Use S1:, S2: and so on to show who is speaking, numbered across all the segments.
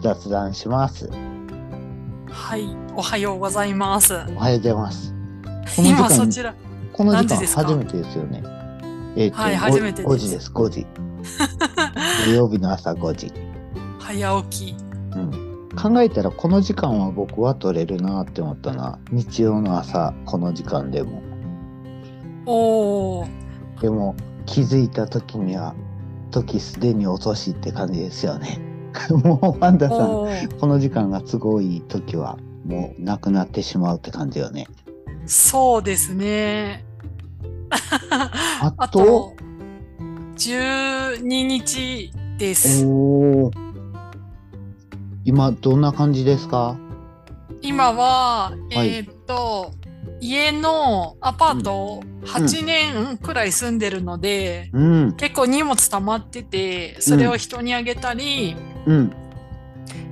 S1: 雑談します。
S2: はい、おはようございます。
S1: おはようございます。この時間
S2: 今そちら、
S1: この時間初めてですよね。えっ、
S2: はい
S1: ご
S2: 初めてです
S1: 5時です、5時。土曜日の朝5時。
S2: 早起き。
S1: うん。考えたらこの時間は僕は取れるなって思ったな。日曜の朝、この時間でも。
S2: おー、
S1: でも気づいた時には、時すでに遅しって感じですよね。もうパンダさん、この時間が都合いい時はもうなくなってしまうって感じよね。
S2: そうですね。
S1: あ
S2: あ
S1: と
S2: と、12日です。
S1: 今どんな感じですか？
S2: 今は、
S1: はい。
S2: えーっと、家のアパート8年くらい住んでるので、
S1: うん、
S2: 結構荷物溜まってて、それを人にあげたり、
S1: うん、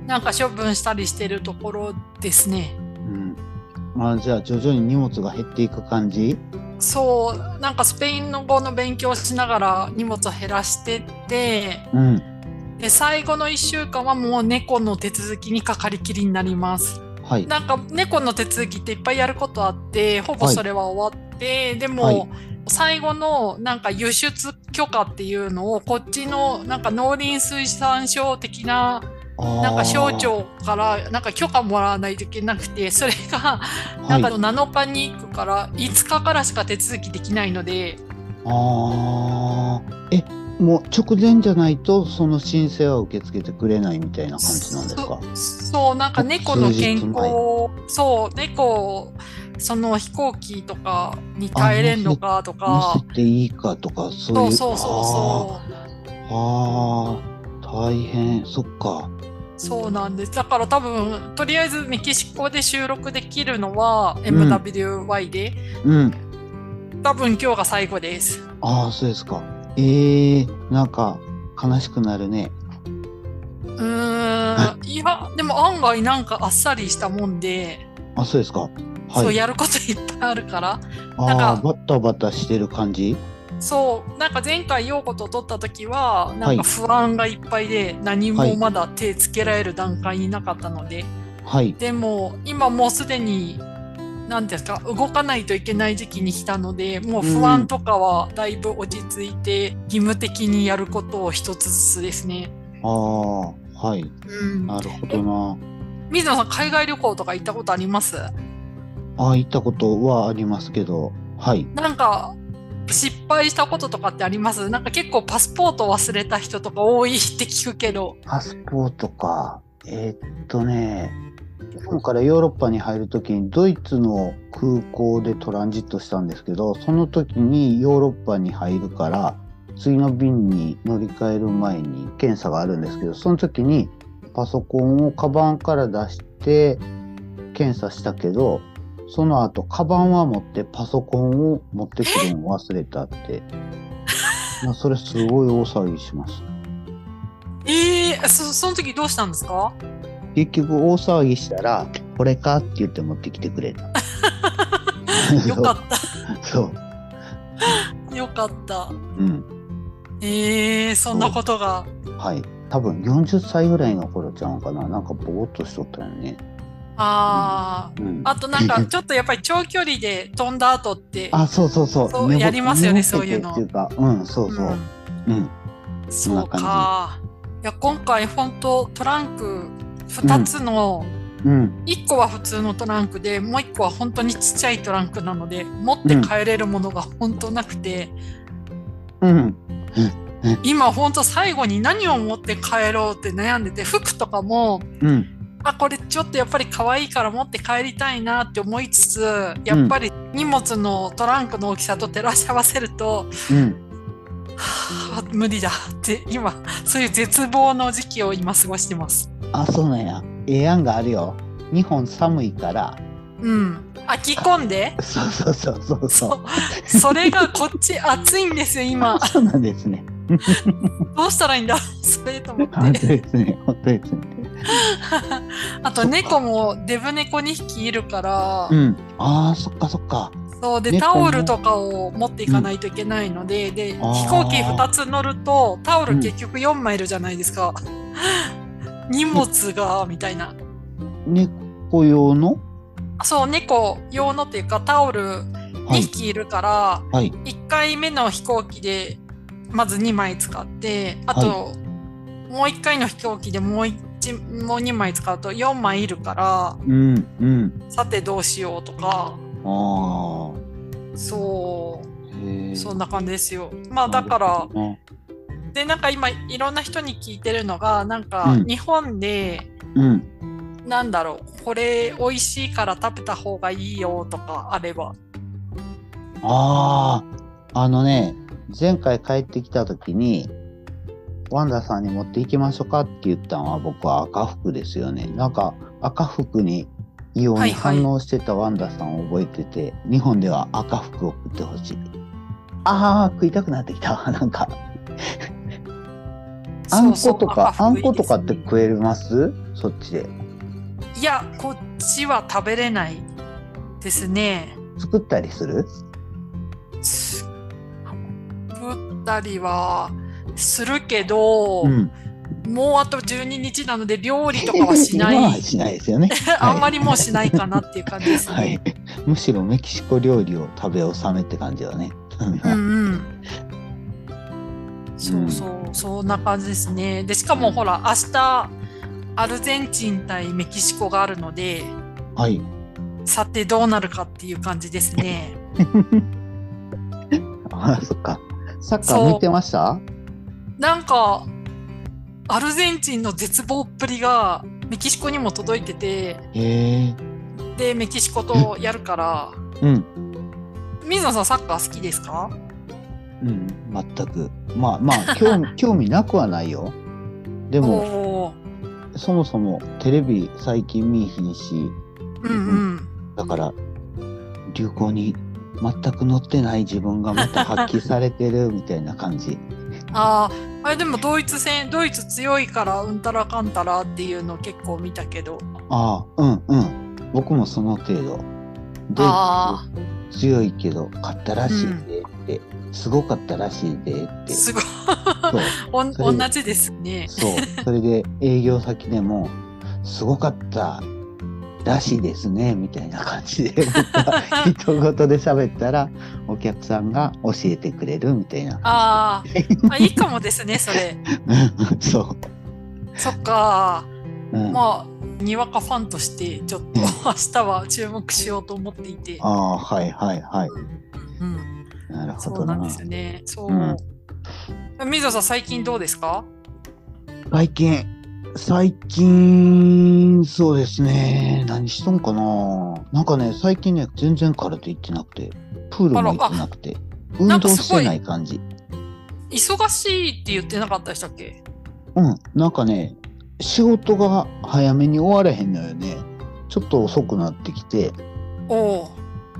S2: なんか処分したりしてるところですね。
S1: うん。あじゃあ徐々に荷物が減っていく感じ？
S2: そう、なんかスペインの語の勉強をしながら荷物を減らしてって、
S1: うん。
S2: で、最後の1週間はもう猫の手続きにかかりきりになります。
S1: はい。
S2: なんか猫の手続きっていっぱいやることあって、ほぼそれは終わって、でも、
S1: はい
S2: 最後のなんか輸出許可っていうのをこっちのなんか農林水産省的ななんか省庁からなんか許可もらわないといけなくて それがなんか
S1: はい、
S2: 7日に行くから5日からしか手続きできないので。
S1: あー。えもう直前じゃないとその申請は受け付けてくれないみたいな感じなんですか？
S2: そそうなんか猫の健康そう猫その飛行機とかに耐えれんのかとか。
S1: 乗せていいかとかそういうう
S2: そうそうそう。
S1: あーあー大変。そっか。
S2: そうなんです。だから多分とりあえずメキシコで収録できるのは
S1: ん。
S2: MWY で、
S1: うん。
S2: 多分今日が最後です。
S1: ああそうですか。えー、なんか悲しくなるね。
S2: うーん。いやでも案外なんかあっさりしたもんで、
S1: あそうですかはい。
S2: そうやることいっぱいあるから。なんか
S1: ああバタバタしてる感じ？
S2: そう。なんか前回陽子と撮った時はな
S1: はい。
S2: んか不安がいっぱいで何
S1: はい。
S2: もまだ手つけられる段階になかったので、
S1: はい。
S2: でも今もうすでに何ですか動かないといけない時期に来たのでもう不安とかはだいぶ落ち着いて義務的にやることを一つずつですね。
S1: ああはい。
S2: うん、
S1: なるほどな。
S2: 水野さん海外旅行とか行ったことあります？
S1: ああ行ったことはありますけど。はい。
S2: なんか失敗したこととかってあります？なんか結構パスポート忘れた人とか多いって聞くけど。
S1: パスポートか。えーっとね日本からヨーロッパに入るときにドイツの空港でトランジットしたんですけどその時にヨーロッパに入るから次の便に乗り換える前に検査があるんですけどその時にパソコンをカバンから出して検査したけどその後カバンは持ってパソコンを持ってくるのを忘れたって。まあそれすごい大騒ぎします。
S2: ええそその時どうしたんですか？
S1: 結局大騒ぎしたら「これか?」って言って持ってきてくれた。
S2: よかっ
S1: そう。
S2: た。よかった。
S1: うん。
S2: ええそんなことが。
S1: はい。多分40歳ぐらいの頃ちゃうんかな。なんかぼーっとしとったよね
S2: ああ。
S1: うん。
S2: あとなんかちょっとやっぱり長距離で飛んだ後って。
S1: あそうそうそう。
S2: そうやりますよねそういうの。
S1: っていうか。うんそうそう。うん、
S2: ん。そうか。いや今回本当トランク2つの、
S1: うん。
S2: 1個は普通のトランクでもう1個は本当にちっちゃいトランクなので持って帰れるものが本当なくて、
S1: うん。
S2: 今本当最後に何を持って帰ろうって悩んでて服とかも
S1: うん
S2: あこれちょっとやっぱり可愛いから持って帰りたいなって思いつつやっぱり荷物のトランクの大きさと照らし合わせると、
S1: うん
S2: はあ無理だって今そういう絶望の時期を今過ごしてます。
S1: あそうなんやええ案があるよ。日本寒いから。
S2: うん。あ、着込んで？
S1: そうそうそうそうそ
S2: そう。それがこっち暑いんですよ、今
S1: う。そうなんですね。
S2: どうしたらいいんだ？それと思っ
S1: 本当
S2: て。
S1: ですね。本当ですね。
S2: あと猫もデブ猫2匹いるから、
S1: うん。ああ、そっかそっか。
S2: そうで、タオルとかを持っていかないといけないので、で、
S1: あー
S2: 飛行機2つ乗ると、タオル結局4枚いるじゃないですか。荷物が、みたいな。
S1: 猫用の？
S2: そう、猫用のっていうか、タオル2
S1: はい。
S2: 匹いるから、
S1: はい。
S2: 1回目の飛行機でまず2枚使ってあと、もう1回の飛行機でもう一もう2枚使うと4枚いるから
S1: うん。うん。
S2: さてどうしようとか
S1: ああ。
S2: そ。うそんな感じですよまあだから
S1: ね。
S2: でなんか今いろんな人に聞いてるのがなんか
S1: うん
S2: 日本で、
S1: うん。
S2: なんだろうこれ美味しいから食べた方がいいよとかあれば
S1: ああ。あのね、前回帰ってきた時に、ワンダさんに持って行きましょうかって言ったのは僕は赤福ですよね。なんか赤福に異様に
S2: はいはい
S1: 反応してたワンダさんを覚えてて、日本では赤福を食ってほしい。ああ、食いたくなってきた。なんか。あんことか、あんことかって食えます？そっちで。
S2: いやこっちは食べれないですね
S1: 作ったりする？
S2: たりはするけど、
S1: うん。
S2: もうあと12日なので料理とかはしな
S1: い しないですよね。
S2: あんまりもうしないかなっていう感じですね。
S1: はい。むしろメキシコ料理を食べ納めって感じだね。
S2: うんうん。そうそう、そんな感じですね。で、しかもほら、明日、アルゼンチン対メキシコがあるので、
S1: はい。
S2: さてどうなるかっていう感じですね。
S1: あ、そっか。サッカー見てました？
S2: なんか、アルゼンチンの絶望っぷりがメキシコにも届いてて。で、メキシコとやるから、
S1: うん。
S2: 水野さんサッカー好きですか？
S1: うん。全く。まあまあ、興味、興味なくはないよ。でも、そもそもテレビ最近見いひんし、
S2: うんうん。
S1: だから、流行に全く乗ってない自分がまた発揮されてるみたいな感じ。
S2: ああ、あれでもドイツ戦、ドイツ強いからうんたらかんたらっていうの結構見たけど。
S1: ああ、うんうん。僕もその程度。ドイ
S2: あ
S1: ツ強いけど、勝ったらしいでって、すごかったらしいでっ
S2: あ、
S1: て。
S2: すごい。同じですね。
S1: そう。それで営業先でも、すごかったらしいですね、みたいな感じで、人事で喋ったら、お客さんが教えてくれるみたいな。
S2: あーあ、いいかもですね、それ。
S1: そ
S2: そっか。
S1: う。うん、あ
S2: まあ、にわかファンとして、ちょっと明日は注目しようと思っていて。
S1: あ、はいはいはい。
S2: うん、
S1: なるほどな。
S2: そうなんですよね。そう。
S1: うん
S2: 水野さん、最近どうですか？
S1: 最近、最近、そうですね。何しとんかな。なんかね、最近ね、全然空手行ってなくて、プールも行ってなくて、運動してない感じ。
S2: 忙しいって言ってなかったでしたっけ？
S1: うん、なんかね、仕事が早めに終わらへんのよね。ちょっと遅くなってきて、
S2: おお。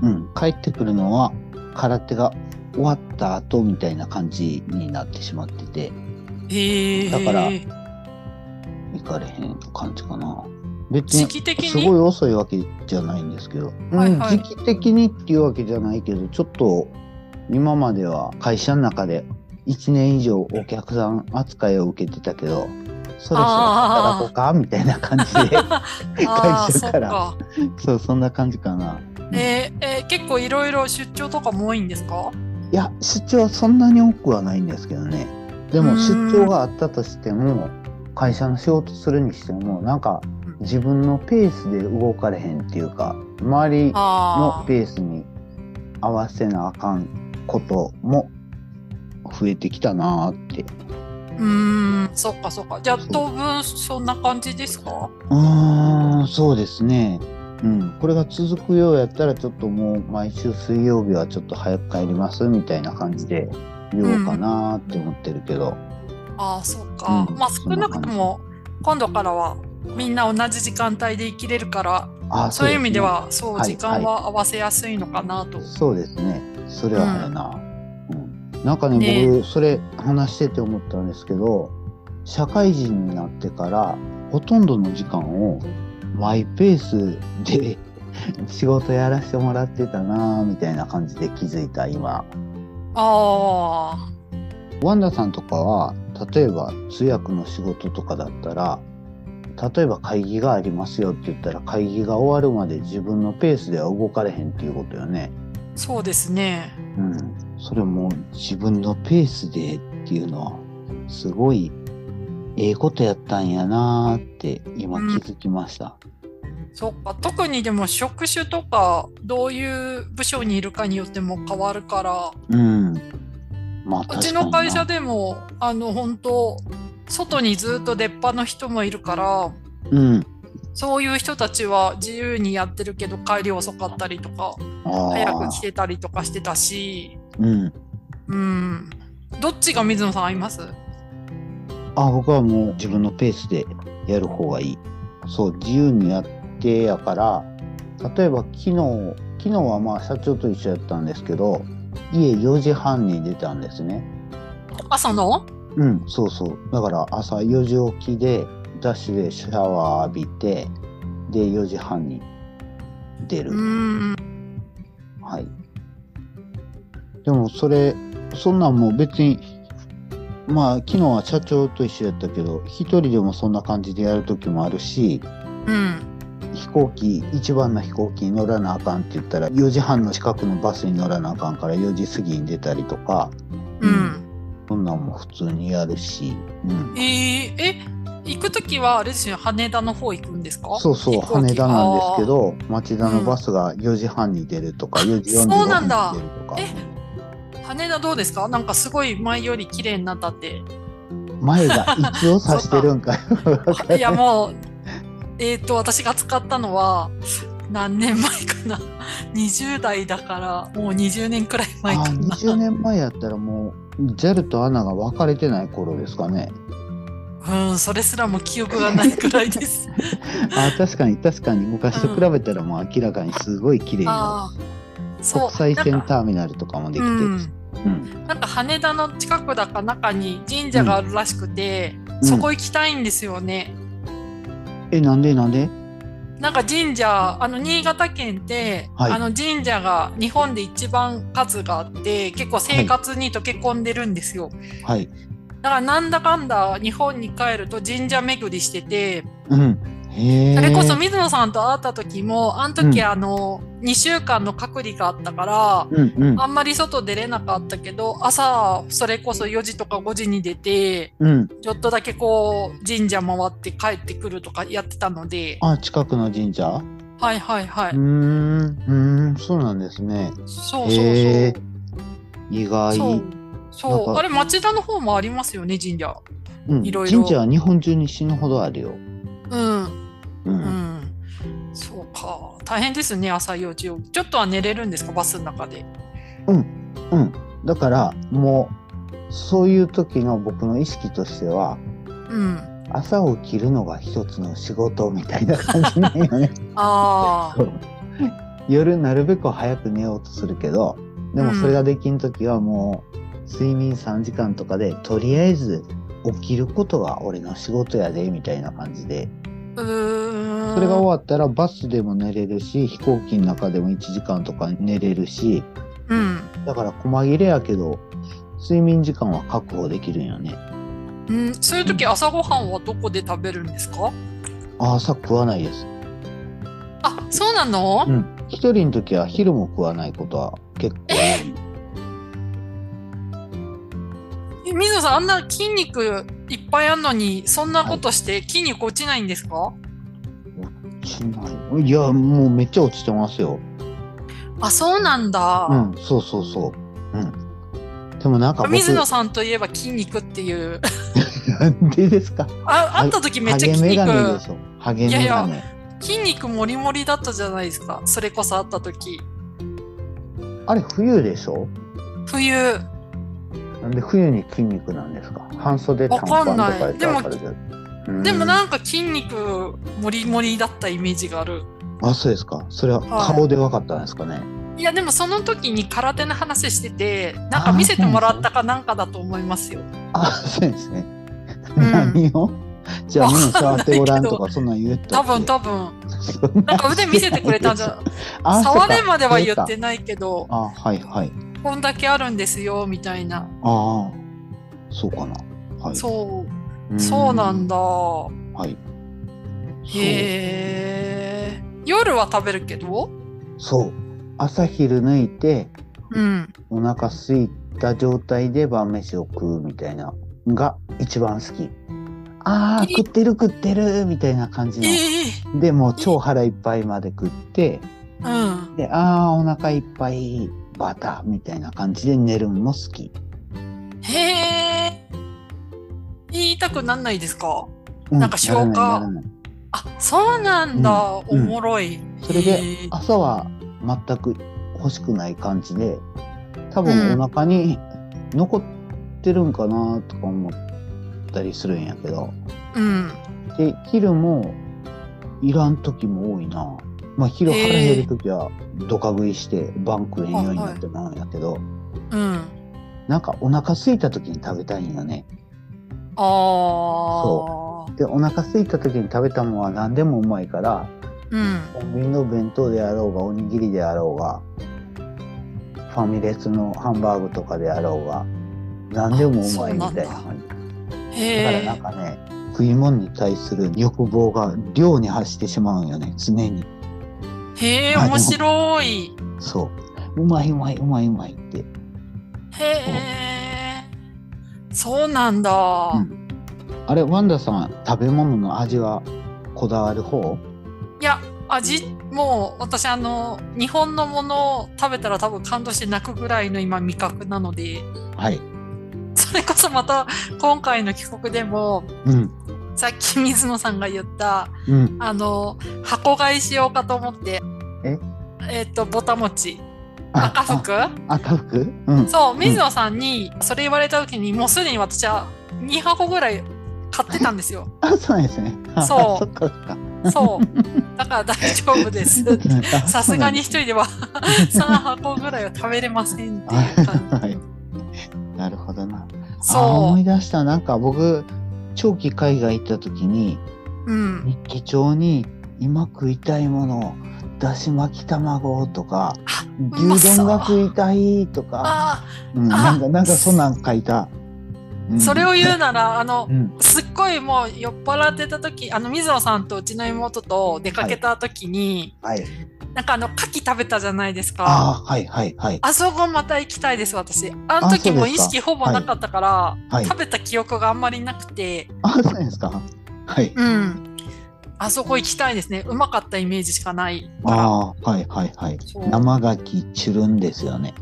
S1: うん、帰ってくるのは空手が終わった後みたいな感じになってしまってて、
S2: へえ。
S1: だから行かれへん感じかな。別
S2: 時
S1: に
S2: 期的に？
S1: すごい遅いわけじゃないんですけど、うん、
S2: はいはい
S1: 時期的にっていうわけじゃないけど、ちょっと今までは会社の中で1年以上お客さん扱いを受けてたけど、そろそろ働こうかみたいな感じで、会社から
S2: そっか。
S1: そう、そんな感じかな。
S2: えーえー結構いろいろ出張とかも多いんですか？
S1: いや、出張はそんなに多くはないんですけどね。でも
S2: うん
S1: 出張があったとしても、会社の仕事するにしても、なんか自分のペースで動かれへんっていうか、周りの
S2: あ
S1: ペースに合わせなあかんことも増えてきたなーって。
S2: あ、うーん、そっかそっか。じゃあ当分そんな感じですか？
S1: うーん、そうですね。うん、これが続くようやったらちょっともう毎週水曜日はちょっと早く帰りますみたいな感じで言おうかなーって思ってるけど。
S2: ああ、そっか。
S1: うん
S2: まあ少なくとも今度からはみんな同じ時間帯で生きれるから
S1: あ
S2: そういう意味ではそう
S1: はい
S2: 時間は合わせやすいのかなと。
S1: そうですね。それはあれな。うん。なんかね、
S2: ね
S1: 僕、それ話してて思ったんですけど、社会人になってから、ほとんどの時間をマイペースで 仕事やらせてもらってたなぁみたいな感じで気づいた今。
S2: あ
S1: ワンダさんとかは、例えば通訳の仕事とかだったら、例えば会議がありますよって言ったら会議が終わるまで自分のペースでは動かれへんっていうことよね。
S2: あそうですね。
S1: うん、それも自分のペースでっていうのはすごいええことやったんやなーって今気づきました。
S2: そっか特にでも職種とかどういう部署にいるかによっても変わるから
S1: うん。まあ
S2: うちの会社でもあの本当外にずっと出っ歯の人もいるから
S1: うん。
S2: そういう人たちは自由にやってるけど帰り遅かったりとか
S1: あ
S2: 早く
S1: あ
S2: 来てたりとかしてたし
S1: うん。
S2: うんどっちが水野さん合います？
S1: あ僕はもう自分のペースでやる方がいい。そう自由にやってやから例えば昨日昨日はまあ社長と一緒やったんですけど家4時半に出たんですね。
S2: 朝の？
S1: うん、そうそう。だから朝4時起きで、ダッシュでシャワー浴びて、で、4時半に出る。
S2: うん
S1: はい。でも、それ、そんなんもう別に、まあ、昨日は社長と一緒やったけど、一人でもそんな感じでやる時もあるし、
S2: うん
S1: 飛行機、一番の飛行機に乗らなあかんって言ったら、4時半の近くのバスに乗らなあかんから4時過ぎに出たりとか、
S2: うん。
S1: そんなんも普通にやるし、うん。
S2: えー、え行くときはあれですよ羽田の方行くんですか？
S1: そうそう、羽田なんですけど、町田のバスが4時半に出るとか、4時45
S2: そうなんだ。
S1: 分に出るとか、
S2: え羽田どうですか？なんかすごい前より綺麗になったって。
S1: 前がいつを指してるんかよ。
S2: いやもう、えっ、と、私が使ったのは何年前かな？20代だから、もう20年くらい前
S1: あ
S2: かな。
S1: 20年前やったらもう、JAL と ANA が分かれてない頃ですかね。
S2: うん、それすらも記憶がないくらいです。
S1: あ確かに確かに昔と比べたらもう明らかにすごい綺麗な
S2: う。
S1: 国際線ターミナルとかもできてるし。うん
S2: なんか羽田の近くだか中に神社があるらしくて、
S1: うん
S2: そこ行きたいんですよね。
S1: え、なんでなんで？
S2: なんか神社、あの新潟県って、
S1: はい
S2: あの神社が日本で一番数があって、結構生活に溶け込んでるんですよ。
S1: はい。
S2: だからなんだかんだ日本に帰ると神社巡りしてて、
S1: うん。
S2: それこそ水野さんと会った時も、あの時
S1: うん
S2: あの、2週間の隔離があったから、
S1: うんうん
S2: あんまり外出れなかったけど、朝、それこそ4時とか5時に出て、
S1: うん。
S2: ちょっとだけこう、神社回って帰ってくるとかやってたので、
S1: あ、近くの神社？
S2: はいはいはい。
S1: うーん、うーん、そうなんですね。
S2: そうそうそう。
S1: 意外。
S2: そう。あれ、町田の方もありますよね、神社。
S1: うん、
S2: いろいろ
S1: 神社は日本中に死ぬほどあるよ。
S2: うん。
S1: う。
S2: うんん。そうか。大変ですね、朝4時を。ちょっとは寝れるんですか、バスの中で。
S1: うん。だから、もう、そういう時の僕の意識としては、
S2: うん。
S1: 朝起きるのが一つの仕事みたいな感じなんよね。
S2: ああ。
S1: 夜なるべく早く寝ようとするけど、でもそれができん時はもう、睡眠3時間とかで、とりあえず起きることが俺の仕事やで、みたいな感じで。それが終わったらバスでも寝れるし、飛行機の中でも1時間とか寝れるし、
S2: うん。
S1: だから細切れやけど、睡眠時間は確保できるんよね。
S2: うん、そういう時朝ごはんはどこで食べるんですか？
S1: あ朝食わないです。
S2: あ、そうなの、
S1: うん。一人の時は昼も食わないことは結構多い。
S2: え水野さん、あんな筋肉いっぱいあるのに、そんなことして筋肉落ちないんですか、
S1: しない。いや、もうめっちゃ落ちてますよ。
S2: あ、そうなんだ。
S1: うん、そうそうそう。うん。でもなんか僕、
S2: 水野さんといえば筋肉っていう。
S1: なんでですか？
S2: あ、会った時めっちゃ筋肉
S1: ハゲメガ、ネでしょ。ハゲメガネ。
S2: 筋肉もりもりだったじゃないですか。それこそ会った時。
S1: あれ冬でしょ？
S2: 冬。
S1: なんで冬に筋肉なんですか？半袖短パンとかやったらわかるけど
S2: でもなんか筋肉もりもりだったイメージがある。
S1: あ、そうですか。それは
S2: はい
S1: 顔で分かったんですかね？
S2: いやでもその時に空手の話しててなんか見せてもらったかなんかだと思いますよ。
S1: あ、そうですね。
S2: うん
S1: 何を？じゃあ、目
S2: わかんない
S1: 触ってごらんとか、そんなん言った
S2: 多分多分なんか腕見せてくれたんじゃ
S1: あ
S2: 触れまでは言っ。てないけど
S1: あ、はいはい。
S2: こんだけあるんですよみたいな。
S1: ああ、そうかな。はい。
S2: そう
S1: うん
S2: そうなんだ。
S1: はい。
S2: へえ。夜は食べるけど？
S1: そう。朝昼抜いて、
S2: うん。
S1: お腹空いた状態で晩飯を食うみたいなのが一番好き。ああ、
S2: え
S1: 食ってる食ってるみたいな感じ
S2: え
S1: の。
S2: え
S1: でもう超腹いっぱいまで食って、
S2: うん。
S1: で、ああ、お腹いっぱいバターみたいな感じで寝るのも好き。
S2: へえ。言いたくなんないですか？
S1: う
S2: なんか消化あ、そうなんだ。お
S1: うん
S2: もろい。
S1: それで朝は全く欲しくない感じで、多
S2: うん
S1: 分お腹に残ってるんかなとか思ったりするんやけど、
S2: うん。
S1: で、昼もいらん時も多いな。まあ昼腹減る時はドカ食いして晩食えんようになってまうんやけど、
S2: うん。
S1: なんかお腹空いた時に食べたいんよね。
S2: ああ。
S1: で、お腹空いた時に食べたものは何でもうまいから、
S2: うん。
S1: コンビニの弁当であろうが、おにぎりであろうが、ファミレスのハンバーグとかであろうが、何でもうまいみたいな感じ。
S2: へ
S1: だから
S2: え。
S1: なんかね、食い物に対する欲望が量に走ってしまうんよね、常に。
S2: へえ、面白い。
S1: そう。うまいうまいうまいうまいって。
S2: へえ。そうなんだ。
S1: うんあれ、ワンダさん、食べ物の味はこだわる方？
S2: いや、味、もう私あの、日本のものを食べたら多分感動して泣くぐらいの今味覚なので、
S1: はい。
S2: それこそまた今回の帰国でも、
S1: うん。
S2: さっき水野さんが言った、
S1: うん。
S2: あの、箱買いしようかと思って、
S1: え？
S2: えっ、と、ぼたもち。
S1: あ
S2: 赤服？
S1: あ赤服？うん。
S2: そう、水野さんにそれ言われた時に、もうすでに私は2箱ぐらい買ってたんですよ。
S1: あ、そうですね。あ
S2: そう
S1: そ
S2: う。だから大丈夫です。さすがに一人では3箱ぐらいは食べれませんっていう感じ。
S1: はい。なるほどな。あ
S2: そ
S1: 思い出した。なんか僕、長期海外行った時に、
S2: う。うん。
S1: 日記帳に今食いたいもの、だし巻き卵とか、牛丼が食いたいとか、
S2: あ
S1: うん、
S2: あ
S1: なんか、なんかそんなん書いた。
S2: あ、それを言うなら、あの
S1: う、ん。
S2: すっごいもう酔っ払ってた時、あの、水野さんとうちの妹と出かけた時に、
S1: はい。
S2: なんかあの、牡蠣食べたじゃないですか。
S1: ああ、はいはいはい。
S2: あそこまた行きたいです、私。あの時も意識ほぼなかったから、
S1: はい
S2: 食べた記憶があんまりなくて、
S1: あ、そうですか。はい。
S2: うん。あそこ行きたいですね。うまかったイメージしかない。
S1: ああ、はいはいはい。生牡蠣チュルンですよね。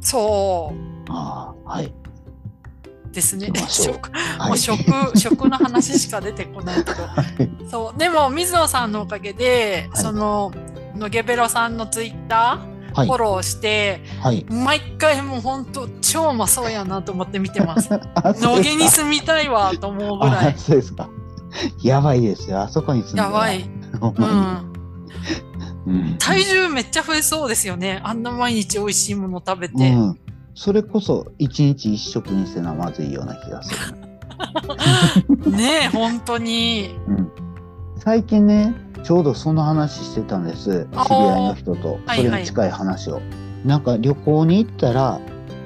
S2: そ
S1: ああ、はい。
S2: うですね 食
S1: はい。
S2: もう食、食の話しか出てこないけど。
S1: はい
S2: そう。でも、水野さんのおかげで、
S1: はい
S2: その、のげべろさんのツイッター、
S1: はい
S2: フォ。ローして、
S1: はい。
S2: 毎回もう本当超うまそうやなと思って見てます。野毛に住みたいわと思うぐら
S1: あ
S2: い。
S1: そうですか。やばいですよ。あそこに住んで
S2: やばい。。体重めっちゃ増えそうですよね。あんな毎日美味しいもの食べて。
S1: うん。それこそ一日一食にせなまずいような気がする。
S2: ねえ、本当に。
S1: うん。最近ね、ちょうどその話してたんです。知り合いの人と。
S2: はい
S1: それに近い話を。なんか旅行に行ったら、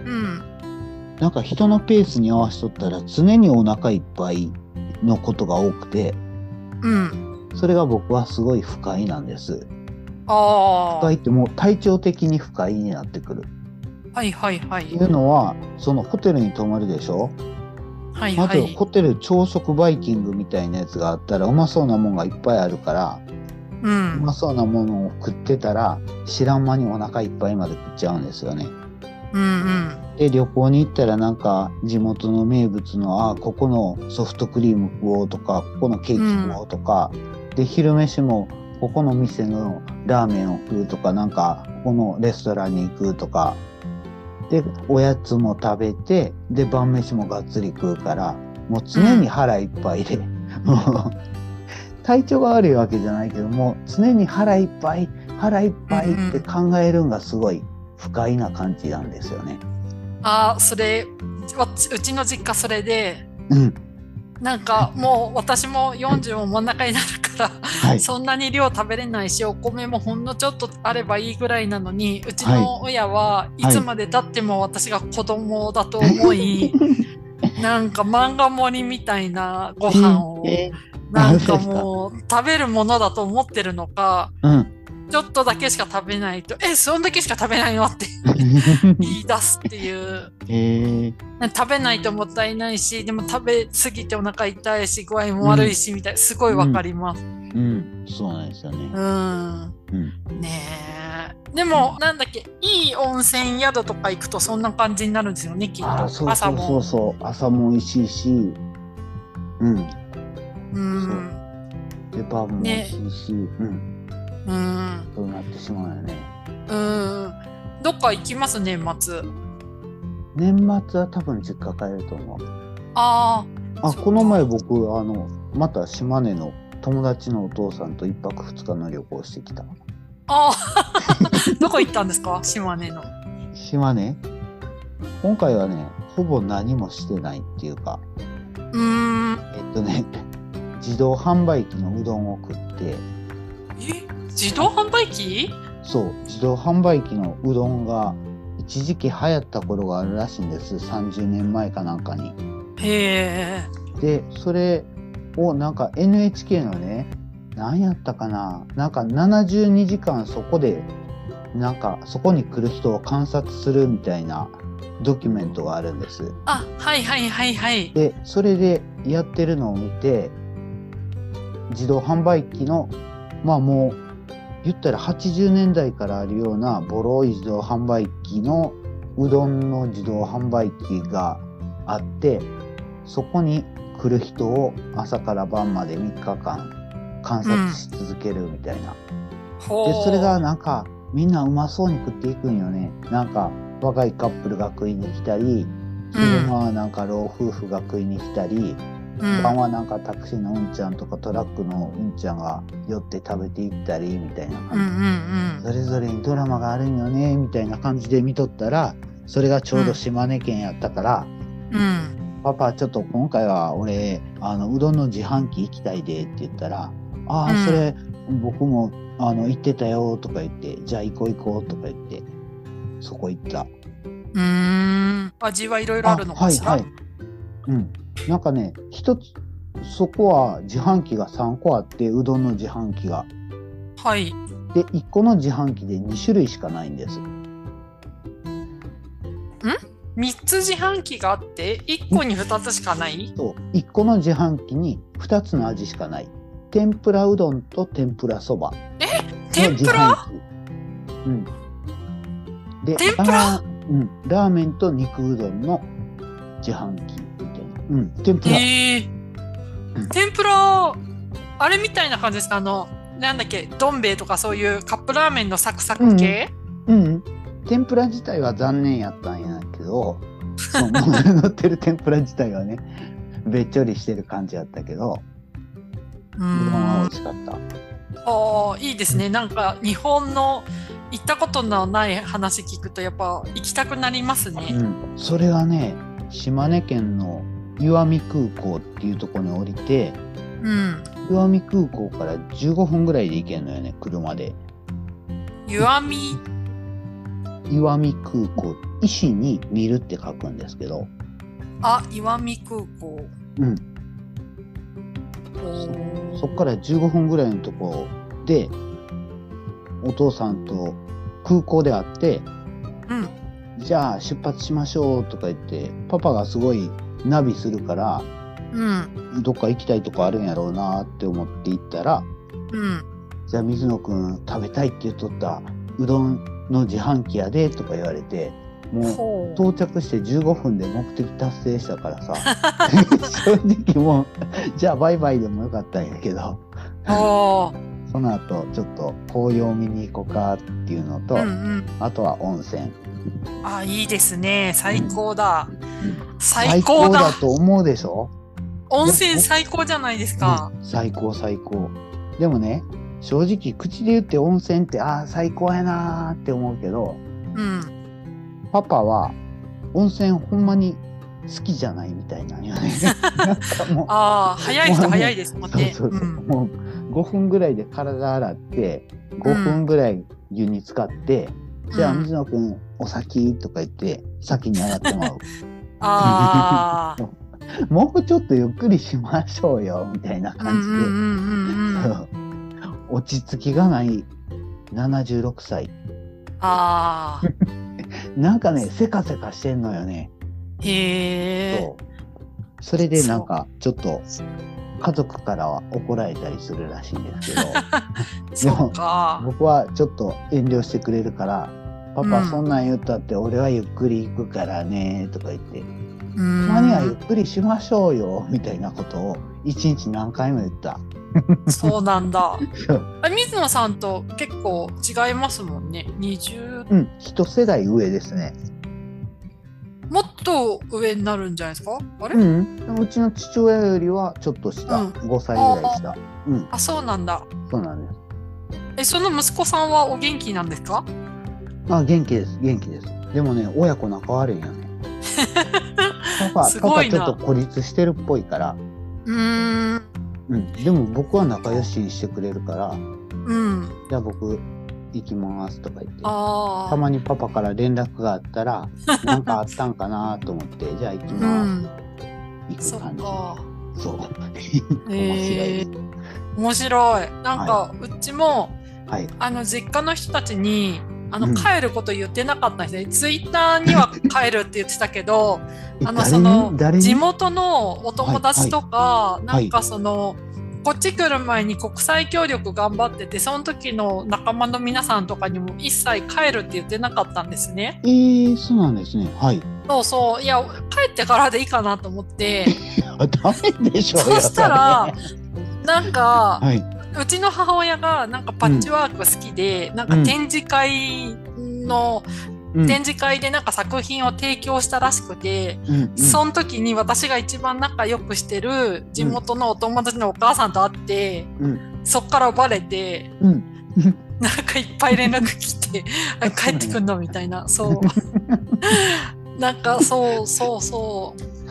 S2: うん。
S1: なんか人のペースに合わせとったら常にお腹いっぱいのことが多くて、
S2: うん。
S1: それが僕はすごい不快なんです。
S2: ああ。
S1: 不快ってもう体調的に不快になってくる。
S2: はいはいはい。
S1: いうのは、そのホテルに泊まるでしょ？
S2: はいはい。
S1: ホテル朝食バイキングみたいなやつがあったらうまそうなもんがいっぱいあるから、
S2: う。
S1: うんまそうなものを食ってたら知らん間にお腹いっぱいまで食っちゃうんですよね。
S2: うんうん。
S1: で旅行に行ったらなんか地元の名物のあここのソフトクリーム食おうとかここのケーキ食おうとか、で昼飯もここの店のラーメンを食うとかなんかここのレストランに行くとかでおやつも食べてで晩飯もがっつり食うからもう常に腹いっぱいで、もう体調が悪いわけじゃないけども常に腹いっぱい腹いっぱいって考えるんがすごい不快な感じなんですよね。
S2: あーそれわうちの実家それで
S1: うん、
S2: なんかもう私も40も真ん中になるから、
S1: はい。
S2: そんなに量食べれないしお米もほんのちょっとあればいいぐらいなのにうちの親はいつまでたっても私が子供だと思い、なんか漫画盛りみたいなご飯を
S1: え
S2: なんかもう食べるものだと思ってるのか
S1: うん。
S2: ちょっとだけしか食べないと「えそんだけしか食べないの?」って 言い出すっていう
S1: えー、
S2: 食べないともったいないしでも食べ過ぎてお腹痛いし具合も悪いしみたいなすごいわかります。
S1: うん、そうなんですよね。
S2: うん
S1: うん。
S2: ねえでもなんだっけいい温泉宿とか行くとそんな感じになるんですよねきっと
S1: そう
S2: 朝
S1: そうそう
S2: も。
S1: そう。朝も美味しいし、うん。
S2: うん
S1: で、晩も美味しいし、うん。
S2: うん。
S1: そうなってしまうよね。
S2: うん。どっか行きます年末。
S1: 年末は多分実家帰ると思う。
S2: あ
S1: あ、この前僕、あの、また島根の友達のお父さんと一泊二日の旅行してきた。
S2: あああ どこ行ったんですか？島根の。
S1: 島根？今回はね、ほぼ何もしてないっていうか、
S2: うーん。
S1: えっとね、自動販売機のうどんを食って、
S2: え？自動販売機？
S1: そう、自動販売機のうどんが一時期流行った頃があるらしいんです。30年前かなんかに。
S2: へえ。
S1: で、それをなんか NHK のね、何やったかななんか72時間そこで、なんかそこに来る人を観察するみたいなドキュメントがあるんです。
S2: あはいはいはいはい。
S1: で、それでやってるのを見て、自動販売機の、まあもう、言ったら80年代からあるようなボロい自動販売機のうどんの自動販売機があって、そこに来る人を朝から晩まで3日間観察し続けるみたいな。
S2: ほ
S1: で、それがなんかみんなうまそうに食っていくんよね。なんか若いカップルが食いに来たり、昼間はなんか老夫婦が食いに来たり、
S2: うん
S1: 晩はなんかタクシーのうんちゃんとかトラックのうんちゃんが寄って食べていったりみたいな
S2: うんう
S1: 感じ、
S2: ん
S1: それぞれにドラマがあるんよねみたいな感じで見とったらそれがちょうど島根県やったから、
S2: うん。うん。
S1: パパちょっと今回は俺あのうどんの自販機行きたいでって言ったら「ああ、
S2: うん
S1: それ僕もあの行ってたよ」とか言って「じゃあ行こう行こう」とか言ってそこ行った。
S2: うーん。味はいろいろあるのかしら？
S1: はいはい。うん。なんかね、一つ、そこは自販機が3個あって、うどんの自販機が。
S2: はい。
S1: で、1個の自販機で2種類しかないんです。
S2: 三つ自販機があって一個に二つしかない？
S1: そう。1個の自販機に2つの味しかない。天ぷらうどんと天ぷらそば。
S2: 天ぷら？
S1: うん。で、
S2: 天ぷら？
S1: ラーうん。ラーメンと肉うどんの自販機。うん。天ぷら。
S2: へえ
S1: うん
S2: 天ぷらあれみたいな感じですかあのなんだっけどん兵衛とかそういうカップラーメンのサクサク系？
S1: うん、天ぷら自体は残念やったんやけど、その乗ってる天ぷら自体はね、べっちょりしてる感じやったけど、
S2: う
S1: んは美
S2: ん。
S1: 味しかった。
S2: ああいいですね。なんか日本の行ったことのない話聞くとやっぱ行きたくなりますね。
S1: うん、それがね、島根県の石見空港っていうところに降りて、
S2: うん。
S1: 石見空港から15分ぐらいで行けるのよね、車で。
S2: 湯あみ
S1: 石見空港、石に見るって書くんですけど、
S2: あ岩見空港。
S1: うん、
S2: おー
S1: そこから15分ぐらいのところで、お父さんと空港で会って、
S2: うん。
S1: じゃあ出発しましょうとか言って、パパがすごいナビするから、
S2: うん。
S1: どっか行きたいとこあるんやろうなって思って行ったら、
S2: うん。
S1: じゃあ水野くん食べたいって言っとったうどんの自販機やでとか言われて、もう。到着して15分で目的達成したからさ、正直もう、じゃあバイバイでもよかったんやけど、その後ちょっと紅葉見に行こうかっていうのと、
S2: うんうん。
S1: あとは温泉。
S2: あ、いいですね。最高だ。
S1: 最高
S2: だ。
S1: だと思うでしょ？
S2: 温泉最高じゃないですか。
S1: うん最高最高。でもね、正直口で言って温泉ってああ最高やなーって思うけど、
S2: うん。
S1: パパは温泉ほんまに好きじゃないみたいなんよね。
S2: ああ、早い人早いですもんね。
S1: そうそうそう、
S2: ん
S1: もう5分ぐらいで体洗って5分ぐらい湯に浸かって、じゃあ
S2: うん
S1: 水野くんお先？とか言って先に洗ってもらう
S2: ああ。
S1: もうちょっとゆっくりしましょうよみたいな感じで。落ち着きがない76歳
S2: ああ。
S1: なんかねせかせかしてんのよね
S2: へえ。
S1: それでなんかちょっと家族からは怒られたりするらしいんですけど
S2: そうか。
S1: 僕はちょっと遠慮してくれるから「パパ
S2: うん
S1: そんなん言ったって俺はゆっくり行くからね」とか言って「
S2: うん
S1: たまにはゆっくりしましょうよ」みたいなことを一日何回も言った。
S2: そうなんだ。あ水野さんと結構違いますもんね。20
S1: うん一世代上ですね。
S2: もっと上になるんじゃないですか？あれ、
S1: うん、うちの父親よりはちょっと下、
S2: うん
S1: 5歳ぐらい下。うん、
S2: あ、そうなんだ。
S1: そうなんです。
S2: え、その息子さんはお元気なんですか？
S1: あ、元気です、元気です。でもね、親子仲悪いんよね。パパ、パパちょっと孤立してるっぽいから、
S2: うーん。
S1: うん、でも僕は仲良しにしてくれるから、
S2: うん。
S1: じゃあ僕行きますとか言って。たまにパパから連絡があったら、なんかあったんかなと思って、じゃあ行き
S2: う
S1: ます。
S2: ん。そ
S1: 行く感じ。そう。面白い
S2: へえ
S1: です。
S2: 面白い。なんか、うちも、
S1: はい。
S2: あの、実家の人たちに、あの、
S1: うん
S2: 帰ること言ってなかったんですね。ツイッターには帰るって言ってたけど、あの、その地元のお友達とか、
S1: い
S2: なんかその、こっち来る前に国際協力頑張ってて、その時の仲間の皆さんとかにも一切帰るって言ってなかったんですね。
S1: えー、そうなんですね。はい。
S2: そうそう。いや、帰ってからでいいかなと思って、
S1: ダメでしょ
S2: そしたら
S1: そ
S2: なんか、
S1: れはいう
S2: ちの母親がなんかパッチワーク好きで、なんか展示会の、
S1: うん。
S2: 展示会でなんか作品を提供したらしくて、
S1: うんうん。
S2: その時に私が一番仲良くしてる地元のお友達のお母さんと会って、
S1: うん。
S2: そっからバレて、
S1: うん。
S2: なんかいっぱい連絡来て、あ帰ってくんのみたいな、そう。なんかそうそうそう、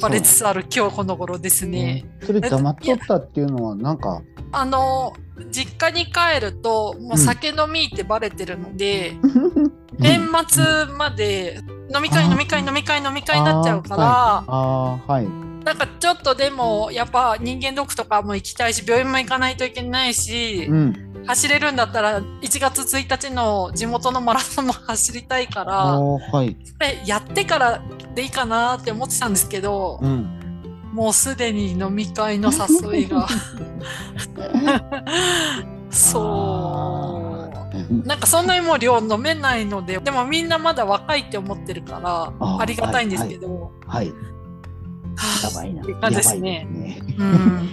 S2: バレつつある今日この頃ですね。
S1: うんそれ黙っとったっていうのはなんか、
S2: あの、実家に帰ると、もう酒飲みってバレてるので、年末まで飲み会飲み会飲み会飲み会になっちゃうから、
S1: ああーはい。
S2: なんかちょっとでもやっぱ人間ドックとかも行きたいし病院も行かないといけないし、
S1: うん。
S2: 走れるんだったら1月1日の地元のマラソンも走りたいか
S1: あ
S2: ら
S1: ーはい。
S2: えやってからでいいかなって思ってたんですけど、
S1: うん。
S2: もうすでに飲み会の誘いが。そう。
S1: う
S2: なんかそんなにもう量飲めないのででもみんなまだ若いって思ってるから
S1: あ
S2: りがたいんですけど、
S1: はいや
S2: は
S1: ばいやばいですね。
S2: うん。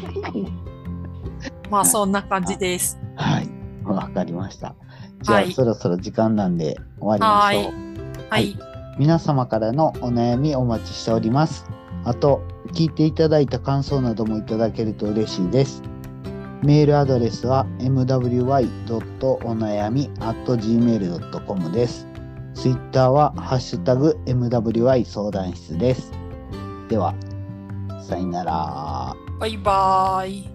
S2: まあそんな感じです。
S1: はい。わかりました。じゃあ、
S2: はい。
S1: そろそろ時間なんで終わりましょう。
S2: はい。
S1: 皆様からのお悩みお待ちしております。あと、聞いていただいた感想などもいただけると嬉しいです。メールアドレスは mwy.onayami.gmail.com です。ツイッターはハッシュタグ mwy 相談室です。では、さよなら。
S2: バイバーイ。